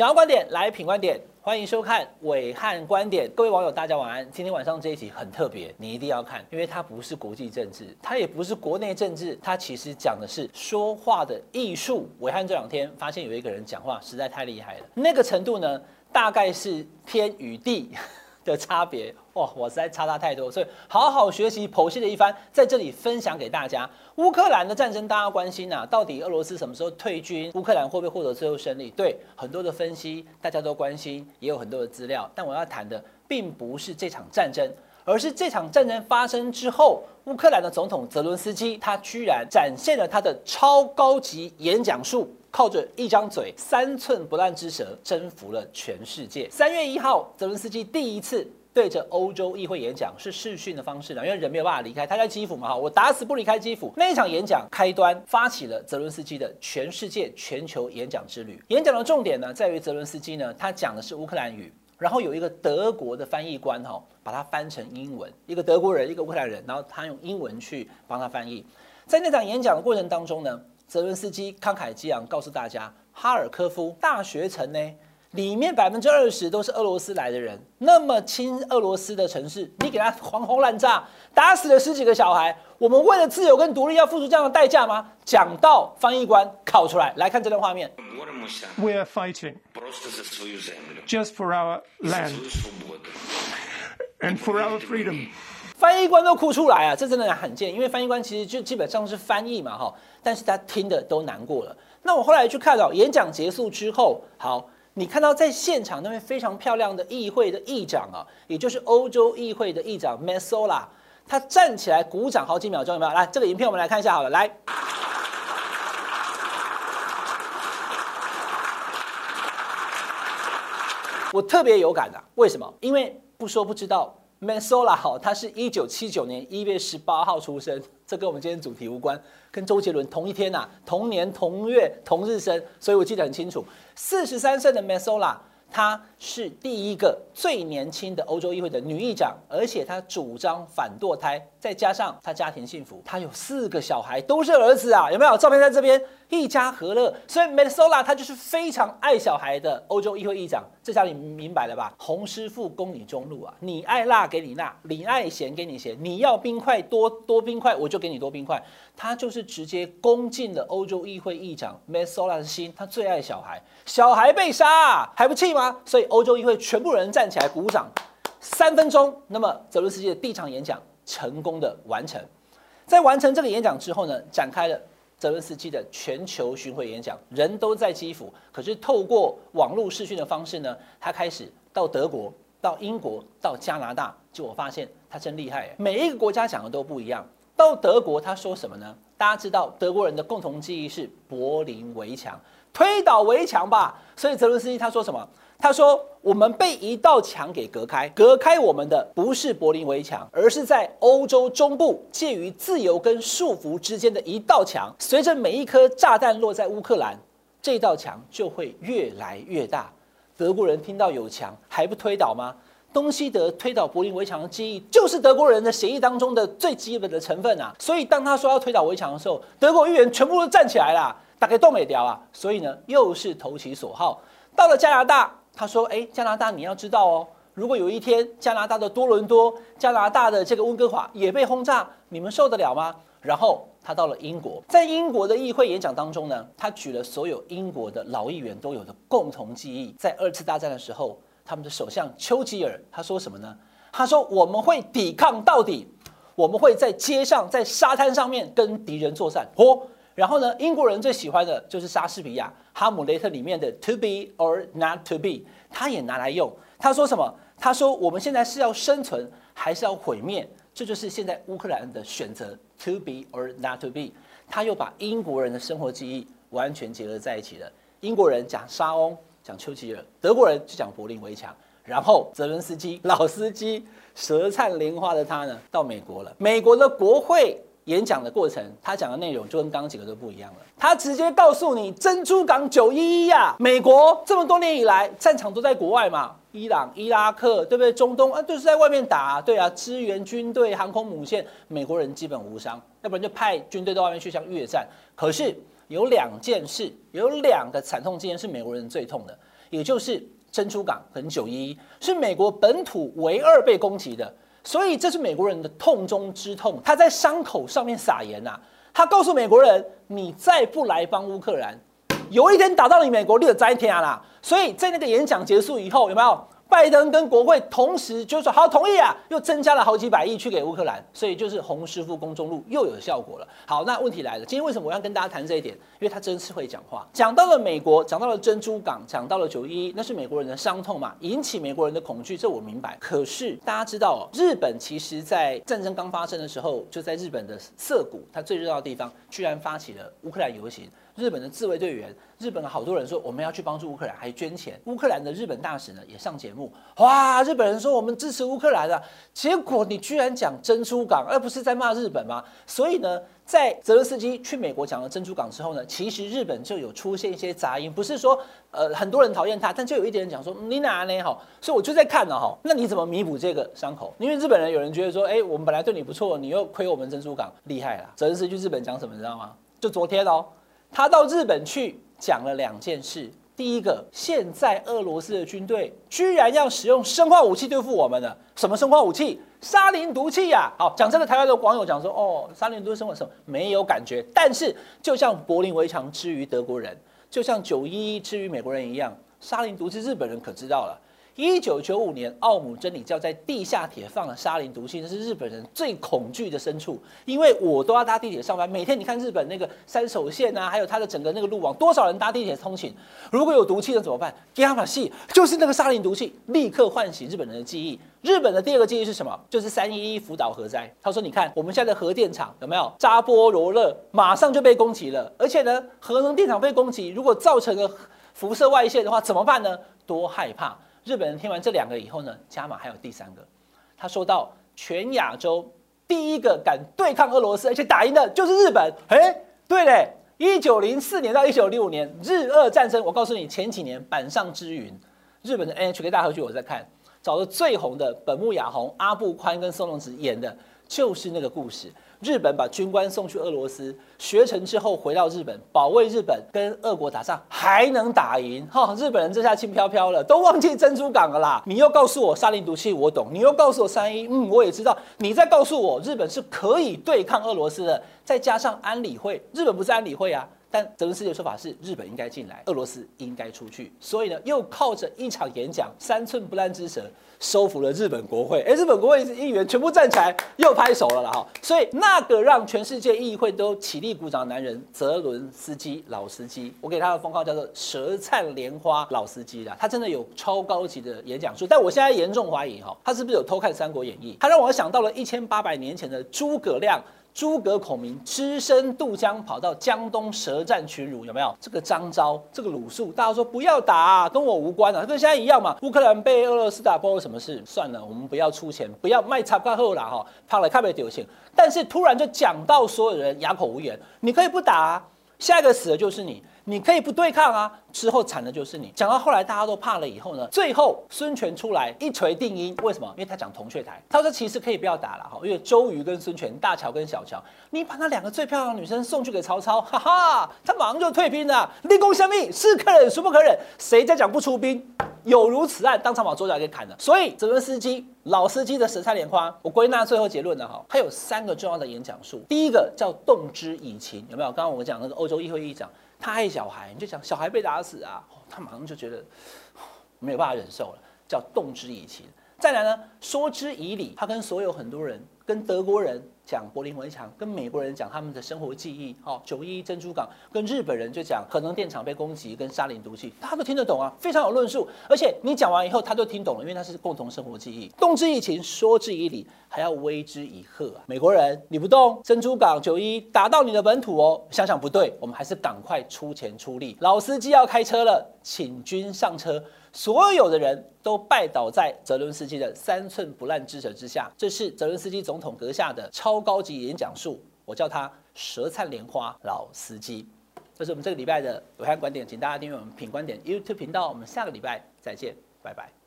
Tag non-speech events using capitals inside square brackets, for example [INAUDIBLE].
想要观点来品观点，欢迎收看伟汉观点。各位网友，大家晚安。今天晚上这一集很特别，你一定要看，因为它不是国际政治，它也不是国内政治，它其实讲的是说话的艺术。伟汉这两天发现有一个人讲话实在太厉害了，那个程度呢，大概是天与地 [LAUGHS] 的差别哇！我实在差他太多，所以好好学习剖析了一番，在这里分享给大家。乌克兰的战争大家关心啊，到底俄罗斯什么时候退军？乌克兰会不会获得最后胜利？对，很多的分析大家都关心，也有很多的资料。但我要谈的并不是这场战争，而是这场战争发生之后，乌克兰的总统泽伦斯基他居然展现了他的超高级演讲术。靠着一张嘴、三寸不烂之舌，征服了全世界。三月一号，泽伦斯基第一次对着欧洲议会演讲，是视讯的方式的，因为人没有办法离开，他在基辅嘛，哈，我打死不离开基辅。那一场演讲开端，发起了泽伦斯基的全世界全球演讲之旅。演讲的重点呢，在于泽伦斯基呢，他讲的是乌克兰语，然后有一个德国的翻译官哈，把它翻成英文，一个德国人，一个乌克兰人，然后他用英文去帮他翻译。在那场演讲的过程当中呢。泽伦斯基慷慨激昂，告诉大家，哈尔科夫大学城呢，里面百分之二十都是俄罗斯来的人，那么亲俄罗斯的城市，你给他狂轰滥炸，打死了十几个小孩，我们为了自由跟独立要付出这样的代价吗？讲到翻译官考出来，来看这段画面。We are fighting just for our land and for our freedom. 翻译官都哭出来啊，这真的很贱，因为翻译官其实就基本上是翻译嘛，哈，但是他听的都难过了。那我后来去看到演讲结束之后，好，你看到在现场那位非常漂亮的议会的议长啊，也就是欧洲议会的议长 Metsola，他站起来鼓掌好几秒钟，有没有？来，这个影片我们来看一下好了，来，我特别有感的，为什么？因为不说不知道。Masola 好，他是一九七九年一月十八号出生，这跟我们今天主题无关，跟周杰伦同一天呐、同年同月同日生，所以我记得很清楚。四十三岁的 Masola 她是第一个最年轻的欧洲议会的女议长，而且她主张反堕胎，再加上她家庭幸福，她有四个小孩，都是儿子啊，有没有？照片在这边。一家和乐，所以 Metsola 他就是非常爱小孩的欧洲议会议长，这下你明白了吧？洪师傅供你中路啊，你爱辣给你辣，你爱咸给你咸，你要冰块多多冰块，我就给你多冰块。他就是直接攻进了欧洲议会议长 Metsola 的心，他最爱小孩，小孩被杀还不气吗？所以欧洲议会全部人站起来鼓掌，三分钟，那么泽伦斯基的第一场演讲成功的完成，在完成这个演讲之后呢，展开了。泽伦斯基的全球巡回演讲，人都在基辅，可是透过网络视讯的方式呢，他开始到德国、到英国、到加拿大，就我发现他真厉害，每一个国家讲的都不一样。到德国他说什么呢？大家知道德国人的共同记忆是柏林围墙，推倒围墙吧。所以泽伦斯基他说什么？他说：“我们被一道墙给隔开，隔开我们的不是柏林围墙，而是在欧洲中部介于自由跟束缚之间的一道墙。随着每一颗炸弹落在乌克兰，这道墙就会越来越大。德国人听到有墙还不推倒吗？东西德推倒柏林围墙的记忆，就是德国人的协议当中的最基本的成分啊。所以当他说要推倒围墙的时候，德国议员全部都站起来了，大概动没掉啊。所以呢，又是投其所好。到了加拿大。”他说：“哎，加拿大，你要知道哦，如果有一天加拿大的多伦多、加拿大的这个温哥华也被轰炸，你们受得了吗？”然后他到了英国，在英国的议会演讲当中呢，他举了所有英国的老议员都有的共同记忆，在二次大战的时候，他们的首相丘吉尔他说什么呢？他说：“我们会抵抗到底，我们会在街上、在沙滩上面跟敌人作战。”嚯！然后呢，英国人最喜欢的就是莎士比亚《哈姆雷特》里面的 “to be or not to be”，他也拿来用。他说什么？他说我们现在是要生存还是要毁灭？这就是现在乌克兰的选择，“to be or not to be”。他又把英国人的生活记忆完全结合在一起了。英国人讲莎翁，讲丘吉尔；德国人就讲柏林围墙。然后泽伦斯基老司机舌灿莲花的他呢，到美国了。美国的国会。演讲的过程，他讲的内容就跟刚刚几个都不一样了。他直接告诉你，珍珠港九一一呀，美国这么多年以来战场都在国外嘛，伊朗、伊拉克，对不对？中东啊，就是在外面打啊，对啊，支援军队、航空母舰，美国人基本无伤，要不然就派军队到外面去像越战。可是有两件事，有两个惨痛经验是美国人最痛的。也就是珍珠港跟九一一，是美国本土唯二被攻击的，所以这是美国人的痛中之痛。他在伤口上面撒盐呐，他告诉美国人：你再不来帮乌克兰，有一天打到你美国，你就栽天啦。所以在那个演讲结束以后，有没有？拜登跟国会同时就说好同意啊，又增加了好几百亿去给乌克兰，所以就是洪师傅公中路又有效果了。好，那问题来了，今天为什么我要跟大家谈这一点？因为他真是会讲话，讲到了美国，讲到了珍珠港，讲到了九一一，那是美国人的伤痛嘛，引起美国人的恐惧，这我明白。可是大家知道，日本其实在战争刚发生的时候，就在日本的涩谷，它最热闹的地方，居然发起了乌克兰游行。日本的自卫队员，日本好多人说我们要去帮助乌克兰，还捐钱。乌克兰的日本大使呢也上节目，哇！日本人说我们支持乌克兰啊，结果你居然讲珍珠港，而不是在骂日本吗？所以呢，在泽伦斯基去美国讲了珍珠港之后呢，其实日本就有出现一些杂音，不是说呃很多人讨厌他，但就有一点人讲说你哪呢？哈，所以我就在看呢哈，那你怎么弥补这个伤口？因为日本人有人觉得说，哎，我们本来对你不错，你又亏我们珍珠港，厉害了。泽伦斯基去日本讲什么，你知道吗？就昨天哦。他到日本去讲了两件事。第一个，现在俄罗斯的军队居然要使用生化武器对付我们了。什么生化武器？沙林毒气呀！好，讲这个，台湾的网友讲说，哦，沙林毒气生化什么？没有感觉。但是，就像柏林围墙之于德国人，就像九一一之于美国人一样，沙林毒气日本人可知道了。一九九五年，奥姆真理教在地下铁放了沙林毒气，这是日本人最恐惧的深处。因为我都要搭地铁上班，每天你看日本那个山手线啊，还有它的整个那个路网，多少人搭地铁通勤？如果有毒气了怎么办伽马戏就是那个沙林毒气，立刻唤醒日本人的记忆。日本的第二个记忆是什么？就是三一一福岛核灾。他说：“你看我们现在的核电厂有没有扎波罗热，马上就被攻击了。而且呢，核能电厂被攻击，如果造成了辐射外泄的话，怎么办呢？多害怕！”日本人听完这两个以后呢，加码还有第三个。他说到，全亚洲第一个敢对抗俄罗斯而且打赢的就是日本。哎，对嘞，一九零四年到一九六五年日俄战争，我告诉你，前几年板上之云，日本的 NHK 大合剧我在看，找了最红的本木雅弘、阿部宽跟松隆子演的就是那个故事。日本把军官送去俄罗斯学成之后，回到日本保卫日本，跟俄国打仗还能打赢哈？日本人这下轻飘飘了，都忘记珍珠港了啦！你又告诉我沙林毒气，我懂；你又告诉我三一，嗯，我也知道。你再告诉我日本是可以对抗俄罗斯的，再加上安理会，日本不是安理会啊？但泽伦斯基的说法是日本应该进来，俄罗斯应该出去。所以呢，又靠着一场演讲，三寸不烂之舌。收服了日本国会，哎，日本国会议员全部站起来，又拍手了了哈。所以那个让全世界议会都起立鼓掌的男人，泽伦斯基老司机，我给他的封号叫做“舌灿莲花老司机”啦。他真的有超高级的演讲术，但我现在严重怀疑哈，他是不是有偷看《三国演义》？他让我想到了一千八百年前的诸葛亮。诸葛孔明只身渡江，跑到江东舌战群儒，有没有？这个张昭，这个鲁肃，大家说不要打，跟我无关啊，跟现在一样嘛。乌克兰被俄罗斯打，关我什么事？算了，我们不要出钱，不要卖插卡后了哈，怕了看不丢钱。但是突然就讲到所有人哑口无言，你可以不打啊，下一个死的就是你。你可以不对抗啊，之后惨的就是你。讲到后来大家都怕了以后呢，最后孙权出来一锤定音，为什么？因为他讲铜雀台，他说其实可以不要打了哈，因为周瑜跟孙权，大乔跟小乔，你把那两个最漂亮的女生送去给曹操，哈哈，他马上就退兵了。立功相命，是可忍孰不可忍？谁再讲不出兵，有如此案，当场把桌角给砍了。所以泽伦斯基老司机的舌灿莲花，我归纳最后结论了哈，他有三个重要的演讲术，第一个叫动之以情，有没有？刚刚我们讲那个欧洲议会议长。他爱小孩，你就想小孩被打死啊，他马上就觉得没有办法忍受了，叫动之以情。再来呢，说之以理，他跟所有很多人，跟德国人。讲柏林围墙，跟美国人讲他们的生活记忆，哦，九一一珍珠港，跟日本人就讲核能电厂被攻击，跟沙林毒气，他都听得懂啊，非常有论述。而且你讲完以后，他都听懂了，因为他是共同生活记忆。动之以情，说之以理，还要威之以吓啊！美国人你不动，珍珠港九一打到你的本土哦，想想不对，我们还是赶快出钱出力。老司机要开车了，请君上车。所有的人都拜倒在泽伦斯基的三寸不烂之舌之下，这是泽伦斯基总统阁下的超高级演讲术，我叫他舌灿莲花老司机。这是我们这个礼拜的暐瀚观点，请大家订阅我们品观点 YouTube 频道，我们下个礼拜再见，拜拜。